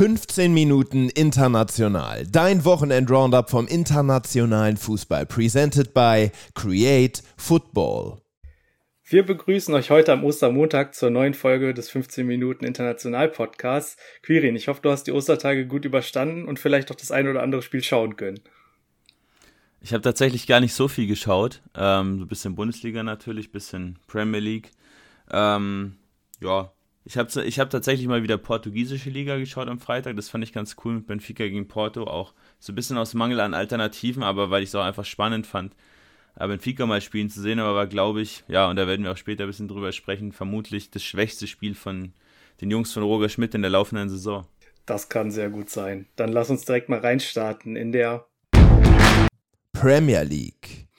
15 Minuten international. Dein Wochenend-Roundup vom internationalen Fußball. Presented by Create Football. Wir begrüßen euch heute am Ostermontag zur neuen Folge des 15 Minuten International Podcasts. Quirin, ich hoffe, du hast die Ostertage gut überstanden und vielleicht auch das ein oder andere Spiel schauen können. Ich habe tatsächlich gar nicht so viel geschaut. Ähm, so ein bisschen Bundesliga natürlich, bisschen Premier League. Ähm, ja, ich habe ich hab tatsächlich mal wieder portugiesische Liga geschaut am Freitag. Das fand ich ganz cool mit Benfica gegen Porto. Auch so ein bisschen aus Mangel an Alternativen, aber weil ich es auch einfach spannend fand, äh, Benfica mal spielen zu sehen. Aber war, glaube ich, ja, und da werden wir auch später ein bisschen drüber sprechen, vermutlich das schwächste Spiel von den Jungs von Roger Schmidt in der laufenden Saison. Das kann sehr gut sein. Dann lass uns direkt mal reinstarten in der Premier League.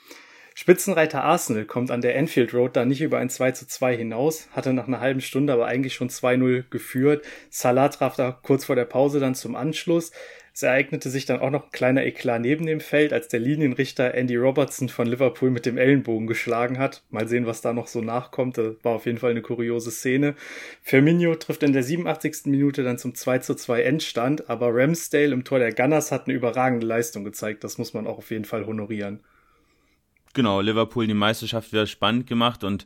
Spitzenreiter Arsenal kommt an der Enfield Road da nicht über ein 2 zu 2 hinaus, hatte nach einer halben Stunde aber eigentlich schon 2-0 geführt. Salah traf da kurz vor der Pause dann zum Anschluss. Es ereignete sich dann auch noch ein kleiner Eklat neben dem Feld, als der Linienrichter Andy Robertson von Liverpool mit dem Ellenbogen geschlagen hat. Mal sehen, was da noch so nachkommt. Das war auf jeden Fall eine kuriose Szene. Firmino trifft in der 87. Minute dann zum 2 zu 2 Endstand, aber Ramsdale im Tor der Gunners hat eine überragende Leistung gezeigt. Das muss man auch auf jeden Fall honorieren genau, Liverpool die Meisterschaft wieder spannend gemacht und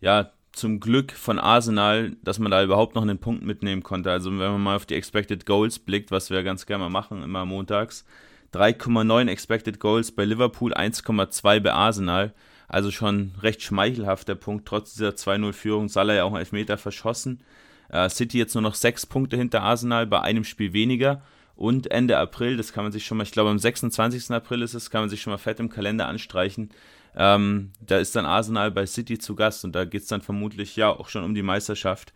ja, zum Glück von Arsenal, dass man da überhaupt noch einen Punkt mitnehmen konnte. Also wenn man mal auf die Expected Goals blickt, was wir ganz gerne mal machen, immer montags, 3,9 Expected Goals bei Liverpool, 1,2 bei Arsenal. Also schon recht schmeichelhaft der Punkt, trotz dieser 2-0-Führung. Salah ja auch einen Elfmeter verschossen. Äh, City jetzt nur noch sechs Punkte hinter Arsenal, bei einem Spiel weniger. Und Ende April, das kann man sich schon mal, ich glaube am 26. April ist es, kann man sich schon mal fett im Kalender anstreichen. Ähm, da ist dann Arsenal bei City zu Gast und da geht es dann vermutlich ja auch schon um die Meisterschaft.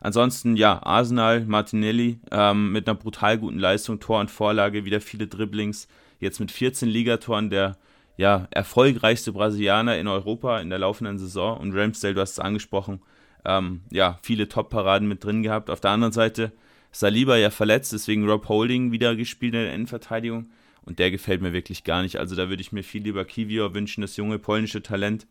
Ansonsten, ja, Arsenal, Martinelli ähm, mit einer brutal guten Leistung, Tor und Vorlage, wieder viele Dribblings. Jetzt mit 14 Ligatoren der ja, erfolgreichste Brasilianer in Europa in der laufenden Saison. Und Ramsdale, du hast es angesprochen, ähm, ja, viele Top-Paraden mit drin gehabt. Auf der anderen Seite Saliba ja verletzt, deswegen Rob Holding wieder gespielt in der Innenverteidigung. Und der gefällt mir wirklich gar nicht. Also da würde ich mir viel lieber Kiwior wünschen, das junge polnische Talent.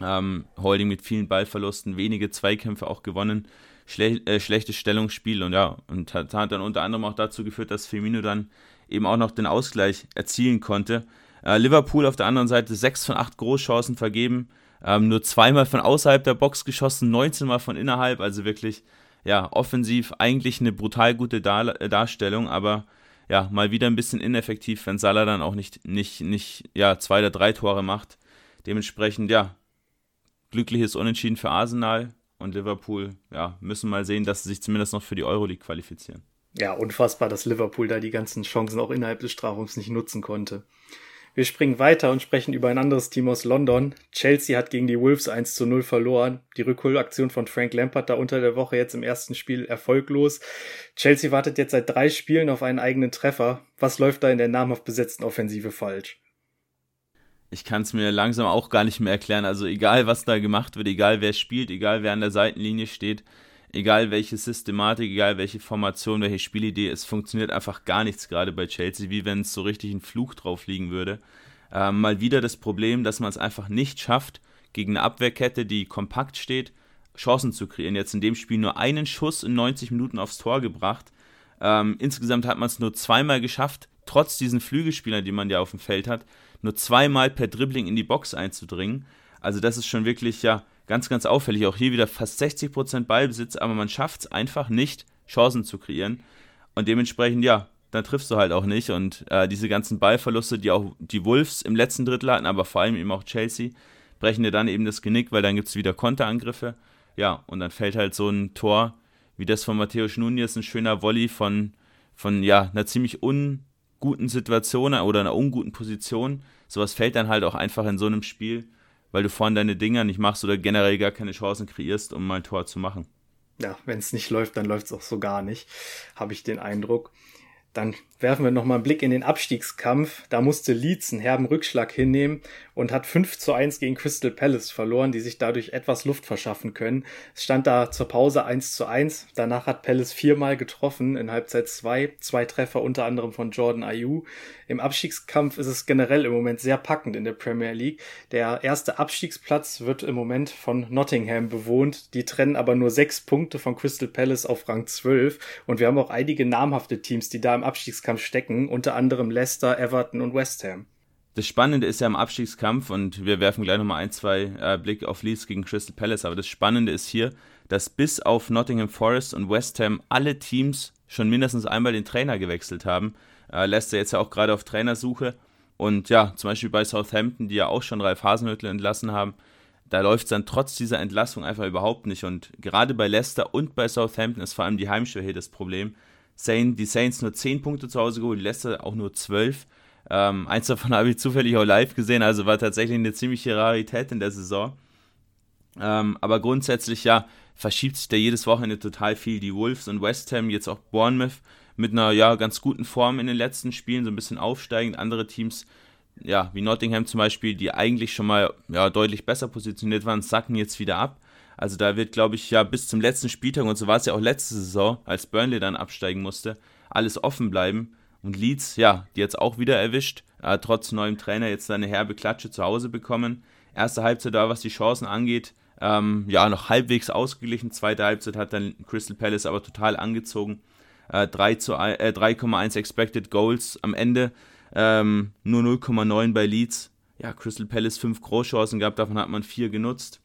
Ähm, Holding mit vielen Ballverlusten, wenige Zweikämpfe auch gewonnen, Schle äh, schlechtes Stellungsspiel und ja, und hat, hat, dann unter anderem auch dazu geführt, dass Firmino dann eben auch noch den Ausgleich erzielen konnte. Äh, Liverpool auf der anderen Seite 6 von 8 Großchancen vergeben, ähm, nur zweimal von außerhalb der Box geschossen, 19 Mal von innerhalb, also wirklich ja, offensiv eigentlich eine brutal gute Dar Darstellung, aber ja, mal wieder ein bisschen ineffektiv, wenn Salah dann auch nicht, nicht, nicht, ja, zwei oder drei Tore macht. Dementsprechend, ja, glückliches Unentschieden für Arsenal und Liverpool, ja, müssen mal sehen, dass sie sich zumindest noch für die Euroleague qualifizieren. Ja, unfassbar, dass Liverpool da die ganzen Chancen auch innerhalb des Strafraums nicht nutzen konnte. Wir springen weiter und sprechen über ein anderes Team aus London. Chelsea hat gegen die Wolves 1 zu 0 verloren. Die Rückholaktion von Frank Lampard da unter der Woche jetzt im ersten Spiel erfolglos. Chelsea wartet jetzt seit drei Spielen auf einen eigenen Treffer. Was läuft da in der namhaft besetzten Offensive falsch? Ich kann es mir langsam auch gar nicht mehr erklären. Also egal, was da gemacht wird, egal wer spielt, egal wer an der Seitenlinie steht, egal welche Systematik, egal welche Formation, welche Spielidee, es funktioniert einfach gar nichts gerade bei Chelsea, wie wenn es so richtig ein Fluch drauf liegen würde. Ähm, mal wieder das Problem, dass man es einfach nicht schafft, gegen eine Abwehrkette, die kompakt steht, Chancen zu kreieren. Jetzt in dem Spiel nur einen Schuss in 90 Minuten aufs Tor gebracht. Ähm, insgesamt hat man es nur zweimal geschafft, trotz diesen Flügelspielern, die man ja auf dem Feld hat, nur zweimal per Dribbling in die Box einzudringen. Also das ist schon wirklich ja Ganz, ganz auffällig. Auch hier wieder fast 60% Ballbesitz, aber man schafft es einfach nicht, Chancen zu kreieren. Und dementsprechend, ja, dann triffst du halt auch nicht. Und äh, diese ganzen Ballverluste, die auch die Wolves im letzten Drittel hatten, aber vor allem eben auch Chelsea, brechen dir dann eben das Genick, weil dann gibt es wieder Konterangriffe. Ja, und dann fällt halt so ein Tor wie das von Matthäus Nunez, ein schöner Volley von, von ja, einer ziemlich unguten Situation oder einer unguten Position. Sowas fällt dann halt auch einfach in so einem Spiel weil du vorhin deine Dinger nicht machst oder generell gar keine Chancen kreierst, um mal ein Tor zu machen. Ja, wenn es nicht läuft, dann läuft es auch so gar nicht, habe ich den Eindruck. Dann werfen wir nochmal einen Blick in den Abstiegskampf. Da musste Leeds einen herben Rückschlag hinnehmen und hat 5 zu 1 gegen Crystal Palace verloren, die sich dadurch etwas Luft verschaffen können. Es stand da zur Pause 1 zu 1. Danach hat Palace viermal getroffen in Halbzeit 2. Zwei Treffer unter anderem von Jordan Ayew. Im Abstiegskampf ist es generell im Moment sehr packend in der Premier League. Der erste Abstiegsplatz wird im Moment von Nottingham bewohnt. Die trennen aber nur sechs Punkte von Crystal Palace auf Rang 12. Und wir haben auch einige namhafte Teams, die da im Abstiegskampf stecken, unter anderem Leicester, Everton und West Ham das Spannende ist ja im Abstiegskampf und wir werfen gleich nochmal ein, zwei äh, Blicke auf Leeds gegen Crystal Palace, aber das Spannende ist hier, dass bis auf Nottingham Forest und West Ham alle Teams schon mindestens einmal den Trainer gewechselt haben. Äh, Leicester jetzt ja auch gerade auf Trainersuche und ja, zum Beispiel bei Southampton, die ja auch schon Ralf Hasenhüttl entlassen haben, da läuft es dann trotz dieser Entlassung einfach überhaupt nicht und gerade bei Leicester und bei Southampton ist vor allem die Heimschwäche das Problem. Die Saints nur 10 Punkte zu Hause geholt, Leicester auch nur 12 ähm, eins davon habe ich zufällig auch live gesehen, also war tatsächlich eine ziemliche Rarität in der Saison. Ähm, aber grundsätzlich ja, verschiebt sich da jedes Wochenende total viel. Die Wolves und West Ham, jetzt auch Bournemouth mit einer ja ganz guten Form in den letzten Spielen, so ein bisschen aufsteigend. Andere Teams, ja, wie Nottingham zum Beispiel, die eigentlich schon mal ja, deutlich besser positioniert waren, sacken jetzt wieder ab. Also da wird, glaube ich, ja bis zum letzten Spieltag, und so war es ja auch letzte Saison, als Burnley dann absteigen musste, alles offen bleiben. Und Leeds, ja, die jetzt auch wieder erwischt, äh, trotz neuem Trainer jetzt eine herbe Klatsche zu Hause bekommen. Erste Halbzeit da, was die Chancen angeht, ähm, ja, noch halbwegs ausgeglichen. Zweite Halbzeit hat dann Crystal Palace aber total angezogen. Äh, 3,1 äh, Expected Goals am Ende, ähm, nur 0,9 bei Leeds. Ja, Crystal Palace fünf Großchancen gehabt, davon hat man vier genutzt.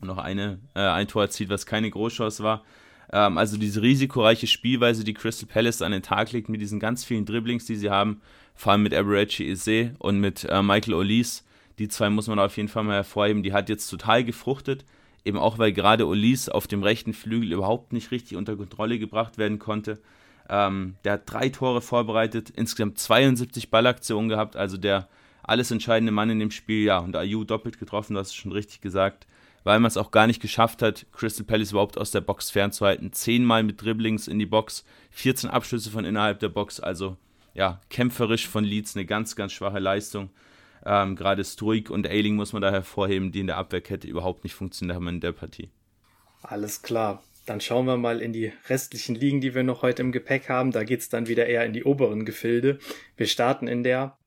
Noch eine, äh, ein Tor erzielt, was keine Großchance war. Ähm, also diese risikoreiche Spielweise, die Crystal Palace an den Tag legt, mit diesen ganz vielen Dribblings, die sie haben, vor allem mit Aberrachi Eze und mit äh, Michael Olise, die zwei muss man auf jeden Fall mal hervorheben, die hat jetzt total gefruchtet, eben auch weil gerade Olise auf dem rechten Flügel überhaupt nicht richtig unter Kontrolle gebracht werden konnte. Ähm, der hat drei Tore vorbereitet, insgesamt 72 Ballaktionen gehabt, also der alles entscheidende Mann in dem Spiel, ja, und Ayu doppelt getroffen, hast es schon richtig gesagt weil man es auch gar nicht geschafft hat, Crystal Palace überhaupt aus der Box fernzuhalten. Zehnmal mit Dribblings in die Box, 14 Abschlüsse von innerhalb der Box, also ja, kämpferisch von Leeds eine ganz, ganz schwache Leistung. Ähm, Gerade Struik und Ailing muss man da hervorheben, die in der Abwehrkette überhaupt nicht funktioniert haben in der Partie. Alles klar. Dann schauen wir mal in die restlichen Ligen, die wir noch heute im Gepäck haben. Da geht es dann wieder eher in die oberen Gefilde. Wir starten in der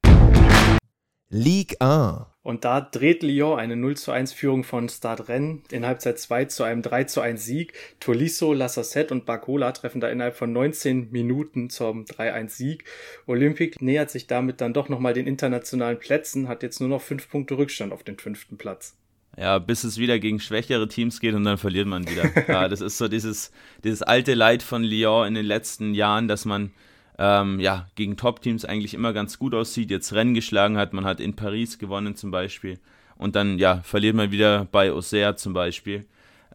Ligue 1. Und da dreht Lyon eine 0 zu 1 Führung von Stade Rennes in Halbzeit 2 zu einem 3 zu 1 Sieg. Tolisso, Lassassette und Barcola treffen da innerhalb von 19 Minuten zum 3-1 Sieg. Olympique nähert sich damit dann doch nochmal den internationalen Plätzen, hat jetzt nur noch 5 Punkte Rückstand auf den fünften Platz. Ja, bis es wieder gegen schwächere Teams geht und dann verliert man wieder. ja, das ist so dieses, dieses alte Leid von Lyon in den letzten Jahren, dass man ähm, ja, gegen Top-Teams eigentlich immer ganz gut aussieht, jetzt Rennen geschlagen hat, man hat in Paris gewonnen zum Beispiel und dann ja, verliert man wieder bei Auxerre zum Beispiel.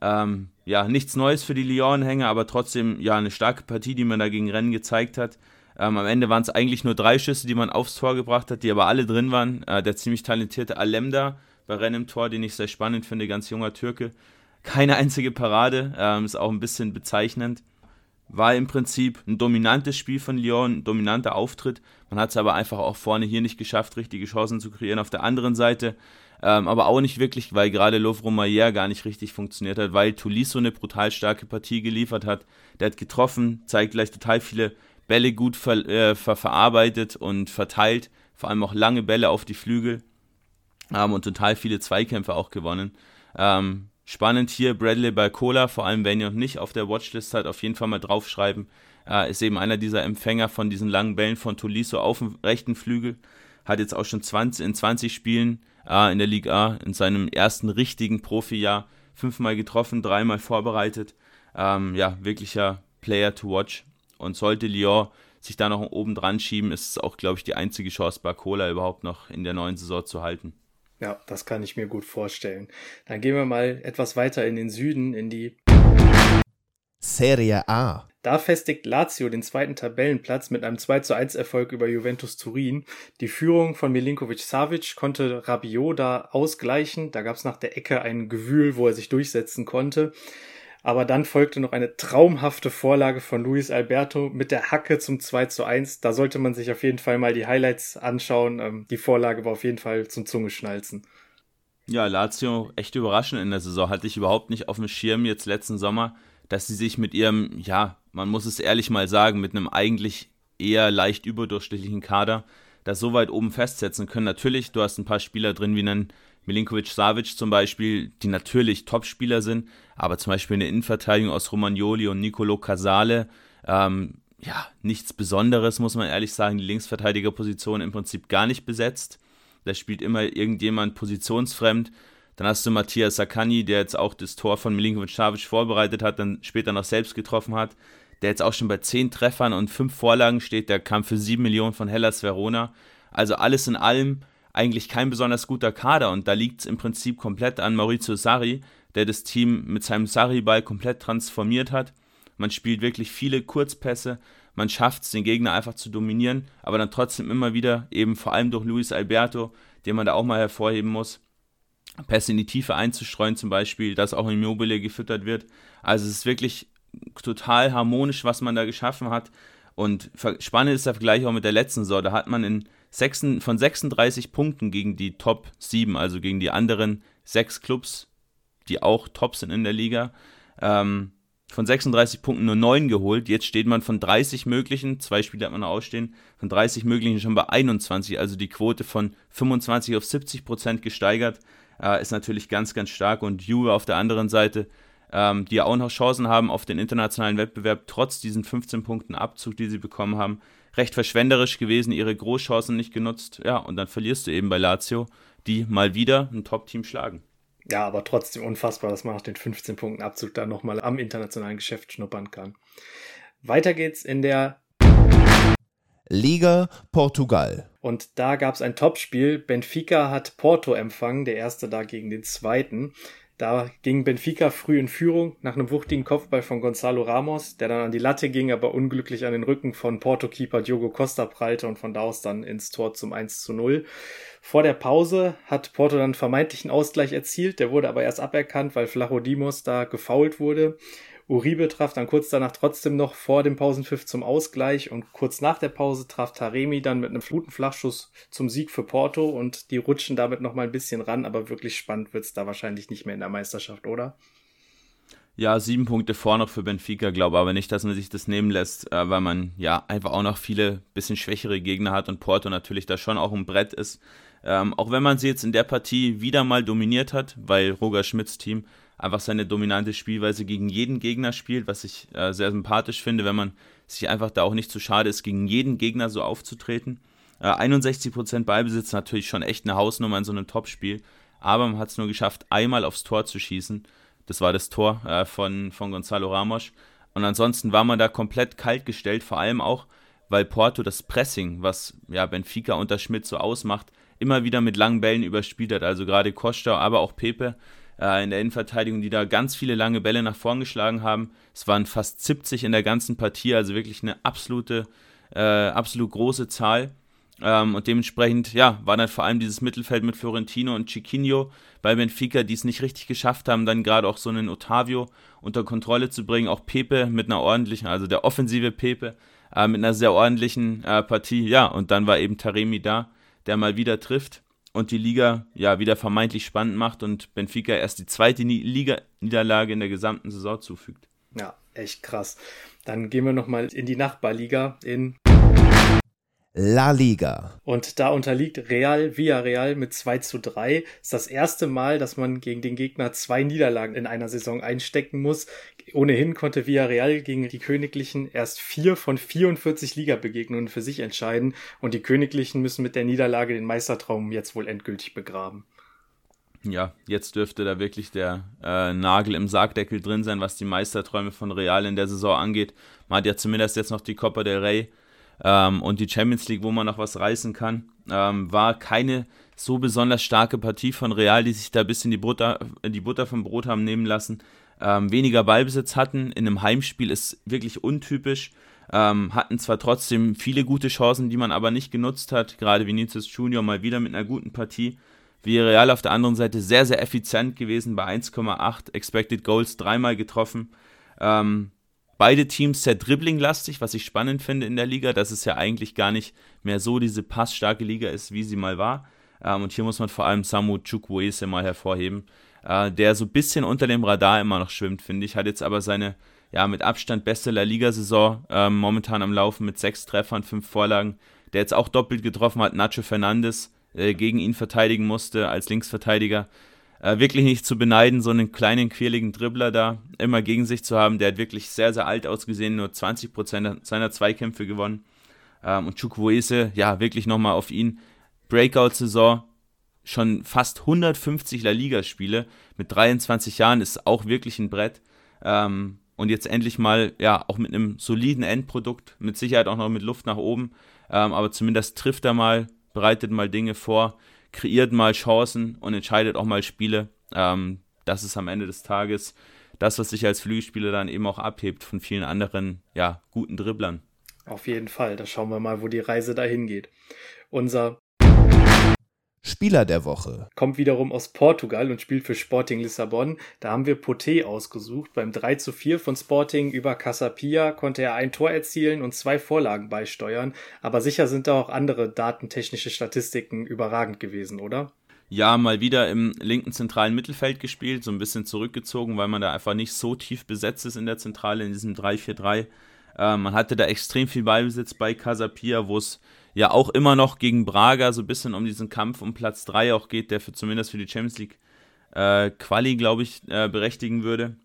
Ähm, ja, nichts Neues für die Lyon-Hänger, aber trotzdem ja eine starke Partie, die man da gegen Rennen gezeigt hat. Ähm, am Ende waren es eigentlich nur drei Schüsse, die man aufs Tor gebracht hat, die aber alle drin waren. Äh, der ziemlich talentierte Alemda bei Rennen im Tor, den ich sehr spannend finde, ganz junger Türke. Keine einzige Parade, ähm, ist auch ein bisschen bezeichnend war im Prinzip ein dominantes Spiel von Lyon, ein dominanter Auftritt. Man hat es aber einfach auch vorne hier nicht geschafft, richtige Chancen zu kreieren. Auf der anderen Seite ähm, aber auch nicht wirklich, weil gerade Lovro Mayer gar nicht richtig funktioniert hat, weil Tolisso eine brutal starke Partie geliefert hat. Der hat getroffen, zeigt gleich total viele Bälle gut ver äh, ver verarbeitet und verteilt, vor allem auch lange Bälle auf die Flügel ähm, und total viele Zweikämpfe auch gewonnen. Ähm, Spannend hier Bradley Balcola, vor allem wenn ihr noch nicht auf der Watchlist seid, auf jeden Fall mal draufschreiben. Äh, ist eben einer dieser Empfänger von diesen langen Bällen von Tolisso auf dem rechten Flügel. Hat jetzt auch schon 20, in 20 Spielen äh, in der Liga A in seinem ersten richtigen Profijahr fünfmal getroffen, dreimal vorbereitet. Ähm, ja, wirklicher Player to watch. Und sollte Lyon sich da noch oben dran schieben, ist es auch, glaube ich, die einzige Chance, Barcola überhaupt noch in der neuen Saison zu halten. Ja, das kann ich mir gut vorstellen. Dann gehen wir mal etwas weiter in den Süden, in die Serie A. Da festigt Lazio den zweiten Tabellenplatz mit einem 2 zu 1 Erfolg über Juventus Turin. Die Führung von Milinkovic Savic konnte Rabiot da ausgleichen. Da gab es nach der Ecke ein Gewühl, wo er sich durchsetzen konnte. Aber dann folgte noch eine traumhafte Vorlage von Luis Alberto mit der Hacke zum 2 zu 1. Da sollte man sich auf jeden Fall mal die Highlights anschauen. Ähm, die Vorlage war auf jeden Fall zum Zungeschnalzen. Ja, Lazio echt überraschend in der Saison. Hatte ich überhaupt nicht auf dem Schirm jetzt letzten Sommer, dass sie sich mit ihrem, ja, man muss es ehrlich mal sagen, mit einem eigentlich eher leicht überdurchschnittlichen Kader das so weit oben festsetzen können. Natürlich, du hast ein paar Spieler drin, wie einen Milinkovic Savic zum Beispiel, die natürlich Topspieler sind, aber zum Beispiel eine Innenverteidigung aus Romagnoli und Nicolo Casale, ähm, ja, nichts Besonderes, muss man ehrlich sagen. Die Linksverteidigerposition im Prinzip gar nicht besetzt. Da spielt immer irgendjemand positionsfremd. Dann hast du Matthias Sakani, der jetzt auch das Tor von Milinkovic Savic vorbereitet hat, dann später noch selbst getroffen hat, der jetzt auch schon bei zehn Treffern und fünf Vorlagen steht. Der kam für sieben Millionen von Hellas Verona. Also alles in allem eigentlich kein besonders guter Kader und da liegt es im Prinzip komplett an Maurizio Sarri, der das Team mit seinem Sarri-Ball komplett transformiert hat. Man spielt wirklich viele Kurzpässe, man schafft es, den Gegner einfach zu dominieren, aber dann trotzdem immer wieder, eben vor allem durch Luis Alberto, den man da auch mal hervorheben muss, Pässe in die Tiefe einzustreuen zum Beispiel, dass auch Immobile gefüttert wird. Also es ist wirklich total harmonisch, was man da geschaffen hat. Und spannend ist der Vergleich auch mit der letzten Saison. Da hat man in 6, von 36 Punkten gegen die Top 7, also gegen die anderen sechs Clubs, die auch top sind in der Liga, ähm, von 36 Punkten nur 9 geholt. Jetzt steht man von 30 möglichen, zwei Spiele hat man noch ausstehen, von 30 möglichen schon bei 21, also die Quote von 25 auf 70 Prozent gesteigert. Äh, ist natürlich ganz, ganz stark. Und Juve auf der anderen Seite, ähm, die ja auch noch Chancen haben auf den internationalen Wettbewerb, trotz diesen 15 Punkten Abzug, die sie bekommen haben, recht verschwenderisch gewesen, ihre Großchancen nicht genutzt. Ja, und dann verlierst du eben bei Lazio, die mal wieder ein Top-Team schlagen. Ja, aber trotzdem unfassbar, dass man nach den 15 Punkten Abzug da nochmal am internationalen Geschäft schnuppern kann. Weiter geht's in der Liga Portugal. Und da gab es ein Topspiel. Benfica hat Porto empfangen, der erste da gegen den zweiten. Da ging Benfica früh in Führung nach einem wuchtigen Kopfball von Gonzalo Ramos, der dann an die Latte ging, aber unglücklich an den Rücken von Porto-Keeper Diogo Costa prallte und von da aus dann ins Tor zum 1 zu 0. Vor der Pause hat Porto dann vermeintlichen Ausgleich erzielt, der wurde aber erst aberkannt, weil Flachodimos da gefault wurde. Uribe traf dann kurz danach trotzdem noch vor dem Pausenpfiff zum Ausgleich und kurz nach der Pause traf Taremi dann mit einem guten Flachschuss zum Sieg für Porto und die rutschen damit noch mal ein bisschen ran, aber wirklich spannend wird's da wahrscheinlich nicht mehr in der Meisterschaft, oder? Ja, sieben Punkte vor noch für Benfica, glaube aber nicht, dass man sich das nehmen lässt, äh, weil man ja einfach auch noch viele bisschen schwächere Gegner hat und Porto natürlich da schon auch ein Brett ist. Ähm, auch wenn man sie jetzt in der Partie wieder mal dominiert hat, weil Roger Schmidts Team einfach seine dominante Spielweise gegen jeden Gegner spielt, was ich äh, sehr sympathisch finde, wenn man sich einfach da auch nicht zu schade ist, gegen jeden Gegner so aufzutreten. Äh, 61% Ballbesitz natürlich schon echt eine Hausnummer in so einem Topspiel, aber man hat es nur geschafft, einmal aufs Tor zu schießen. Das war das Tor äh, von, von Gonzalo Ramos. Und ansonsten war man da komplett kalt gestellt, vor allem auch, weil Porto das Pressing, was ja Benfica unter Schmidt so ausmacht, immer wieder mit langen Bällen überspielt hat. Also gerade Costa, aber auch Pepe äh, in der Innenverteidigung, die da ganz viele lange Bälle nach vorn geschlagen haben. Es waren fast 70 in der ganzen Partie, also wirklich eine absolute, äh, absolut große Zahl. Ähm, und dementsprechend, ja, war dann vor allem dieses Mittelfeld mit Florentino und Chiquinho bei Benfica, die es nicht richtig geschafft haben, dann gerade auch so einen Otavio unter Kontrolle zu bringen. Auch Pepe mit einer ordentlichen, also der offensive Pepe, äh, mit einer sehr ordentlichen äh, Partie. Ja, und dann war eben Taremi da, der mal wieder trifft und die Liga ja wieder vermeintlich spannend macht und Benfica erst die zweite Liga-Niederlage in der gesamten Saison zufügt. Ja, echt krass. Dann gehen wir nochmal in die Nachbarliga in La Liga. Und da unterliegt Real Villarreal mit 2 zu 3. Ist das erste Mal, dass man gegen den Gegner zwei Niederlagen in einer Saison einstecken muss. Ohnehin konnte Villarreal gegen die Königlichen erst vier von 44 Ligabegegnungen für sich entscheiden und die Königlichen müssen mit der Niederlage den Meistertraum jetzt wohl endgültig begraben. Ja, jetzt dürfte da wirklich der äh, Nagel im Sargdeckel drin sein, was die Meisterträume von Real in der Saison angeht. Man hat ja zumindest jetzt noch die Copa del Rey ähm, und die Champions League, wo man noch was reißen kann. Ähm, war keine so besonders starke Partie von Real, die sich da ein bisschen die Butter, die Butter vom Brot haben nehmen lassen. Ähm, weniger Ballbesitz hatten in einem Heimspiel ist wirklich untypisch. Ähm, hatten zwar trotzdem viele gute Chancen, die man aber nicht genutzt hat. Gerade Vinicius Junior mal wieder mit einer guten Partie. Villarreal auf der anderen Seite sehr, sehr effizient gewesen bei 1,8 Expected Goals, dreimal getroffen. Ähm, beide Teams sehr dribbling-lastig, was ich spannend finde in der Liga, dass es ja eigentlich gar nicht mehr so diese passstarke Liga ist, wie sie mal war. Ähm, und hier muss man vor allem Samu Chukwueze mal hervorheben, äh, der so ein bisschen unter dem Radar immer noch schwimmt, finde ich, hat jetzt aber seine ja, mit Abstand beste La Liga-Saison ähm, momentan am Laufen mit sechs Treffern, fünf Vorlagen, der jetzt auch doppelt getroffen hat, Nacho Fernandes äh, gegen ihn verteidigen musste als Linksverteidiger. Äh, wirklich nicht zu beneiden, so einen kleinen, quirligen Dribbler da immer gegen sich zu haben. Der hat wirklich sehr, sehr alt ausgesehen, nur 20% seiner Zweikämpfe gewonnen. Ähm, und Chukwueze, ja, wirklich nochmal auf ihn. Breakout-Saison, schon fast 150 La Liga-Spiele mit 23 Jahren ist auch wirklich ein Brett. Ähm, und jetzt endlich mal, ja, auch mit einem soliden Endprodukt, mit Sicherheit auch noch mit Luft nach oben, ähm, aber zumindest trifft er mal, bereitet mal Dinge vor, kreiert mal Chancen und entscheidet auch mal Spiele. Ähm, das ist am Ende des Tages das, was sich als Flügelspieler dann eben auch abhebt von vielen anderen, ja, guten Dribblern. Auf jeden Fall, da schauen wir mal, wo die Reise dahin geht. Unser Spieler der Woche. Kommt wiederum aus Portugal und spielt für Sporting Lissabon. Da haben wir Poté ausgesucht. Beim 3 zu 4 von Sporting über Casapia konnte er ein Tor erzielen und zwei Vorlagen beisteuern. Aber sicher sind da auch andere datentechnische Statistiken überragend gewesen, oder? Ja, mal wieder im linken zentralen Mittelfeld gespielt, so ein bisschen zurückgezogen, weil man da einfach nicht so tief besetzt ist in der Zentrale in diesem 3-4-3. Äh, man hatte da extrem viel Ballbesitz bei Casapia, wo es ja auch immer noch gegen Braga so ein bisschen um diesen Kampf um Platz 3 auch geht, der für, zumindest für die Champions League äh, Quali, glaube ich, äh, berechtigen würde.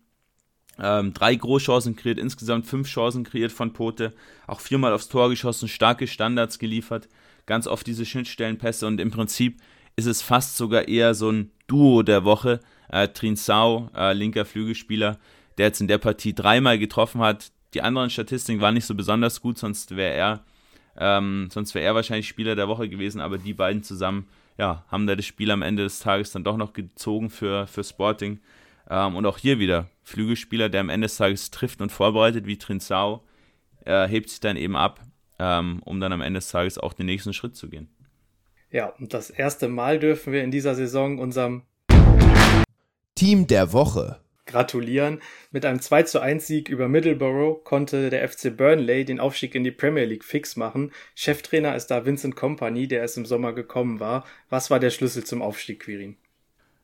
Ähm, drei Großchancen kreiert, insgesamt fünf Chancen kreiert von Pote, auch viermal aufs Tor geschossen, starke Standards geliefert, ganz oft diese Schnittstellenpässe und im Prinzip ist es fast sogar eher so ein Duo der Woche. Äh, Trinsau, äh, linker Flügelspieler, der jetzt in der Partie dreimal getroffen hat. Die anderen Statistiken waren nicht so besonders gut, sonst wäre er ähm, sonst wäre er wahrscheinlich Spieler der Woche gewesen, aber die beiden zusammen ja, haben da das Spiel am Ende des Tages dann doch noch gezogen für, für Sporting. Ähm, und auch hier wieder Flügelspieler, der am Ende des Tages trifft und vorbereitet, wie Trinsau, äh, hebt sich dann eben ab, ähm, um dann am Ende des Tages auch den nächsten Schritt zu gehen. Ja, und das erste Mal dürfen wir in dieser Saison unserem Team der Woche gratulieren. Mit einem 2 zu 1 Sieg über Middleborough konnte der FC Burnley den Aufstieg in die Premier League fix machen. Cheftrainer ist da Vincent Company, der erst im Sommer gekommen war. Was war der Schlüssel zum Aufstieg, Quirin?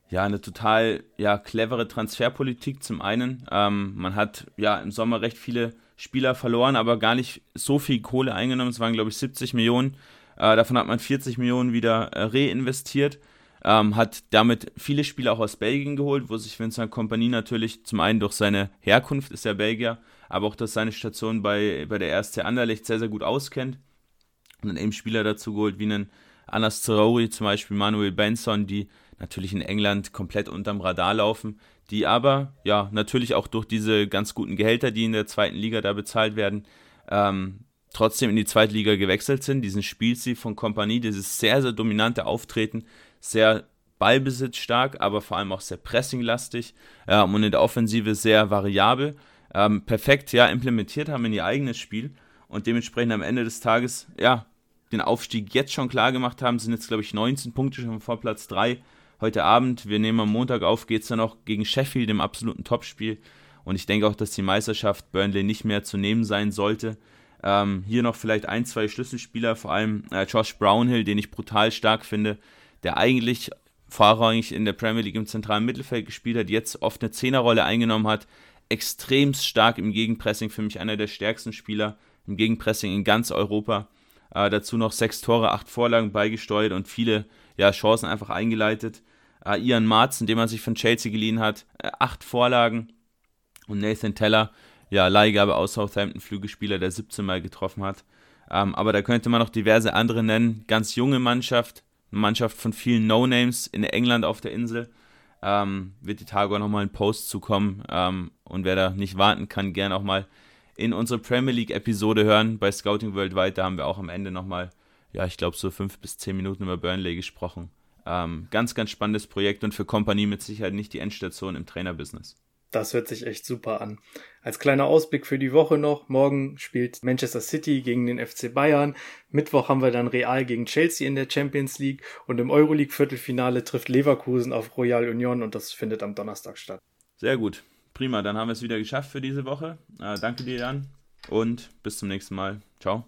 Ja, eine total ja, clevere Transferpolitik zum einen. Ähm, man hat ja im Sommer recht viele Spieler verloren, aber gar nicht so viel Kohle eingenommen. Es waren, glaube ich, 70 Millionen. Äh, davon hat man 40 Millionen wieder äh, reinvestiert. Ähm, hat damit viele Spieler auch aus Belgien geholt, wo sich Vincent Kompanie natürlich zum einen durch seine Herkunft, ist er Belgier, aber auch durch seine Station bei, bei der RSC Anderlecht sehr, sehr gut auskennt. Und dann eben Spieler dazu geholt, wie einen Anas Traori, zum Beispiel Manuel Benson, die natürlich in England komplett unterm Radar laufen, die aber ja natürlich auch durch diese ganz guten Gehälter, die in der zweiten Liga da bezahlt werden, ähm, trotzdem in die zweite Liga gewechselt sind. Diesen Spielstil von Kompanie, dieses sehr, sehr dominante Auftreten, sehr ballbesitzstark, aber vor allem auch sehr pressinglastig ja, und in der Offensive sehr variabel. Ähm, perfekt ja implementiert haben in ihr eigenes Spiel und dementsprechend am Ende des Tages ja den Aufstieg jetzt schon klar gemacht haben, sind jetzt glaube ich 19 Punkte schon vor Platz 3. Heute Abend, wir nehmen am Montag auf, geht es dann noch gegen Sheffield im absoluten Topspiel und ich denke auch, dass die Meisterschaft Burnley nicht mehr zu nehmen sein sollte. Ähm, hier noch vielleicht ein, zwei Schlüsselspieler, vor allem äh, Josh Brownhill, den ich brutal stark finde, der eigentlich vorrangig in der Premier League im zentralen Mittelfeld gespielt hat, jetzt oft eine Zehnerrolle eingenommen hat, extrem stark im Gegenpressing, für mich einer der stärksten Spieler im Gegenpressing in ganz Europa. Äh, dazu noch sechs Tore, acht Vorlagen beigesteuert und viele ja, Chancen einfach eingeleitet. Äh, Ian Marzen, den man sich von Chelsea geliehen hat, äh, acht Vorlagen. Und Nathan Teller, ja, Leihgabe aus Southampton, Flügelspieler, der 17 Mal getroffen hat. Ähm, aber da könnte man noch diverse andere nennen. Ganz junge Mannschaft, eine Mannschaft von vielen No-Names in England auf der Insel. Ähm, wird die Tage auch nochmal ein Post zukommen. Ähm, und wer da nicht warten kann, gerne auch mal in unsere Premier League-Episode hören bei Scouting Worldwide. Da haben wir auch am Ende nochmal, ja, ich glaube, so fünf bis zehn Minuten über Burnley gesprochen. Ähm, ganz, ganz spannendes Projekt und für Kompanie mit Sicherheit nicht die Endstation im Trainerbusiness. Das hört sich echt super an. Als kleiner Ausblick für die Woche noch, morgen spielt Manchester City gegen den FC Bayern. Mittwoch haben wir dann Real gegen Chelsea in der Champions League und im Euroleague Viertelfinale trifft Leverkusen auf Royal Union und das findet am Donnerstag statt. Sehr gut. Prima, dann haben wir es wieder geschafft für diese Woche. Äh, danke dir, Jan. Und bis zum nächsten Mal. Ciao.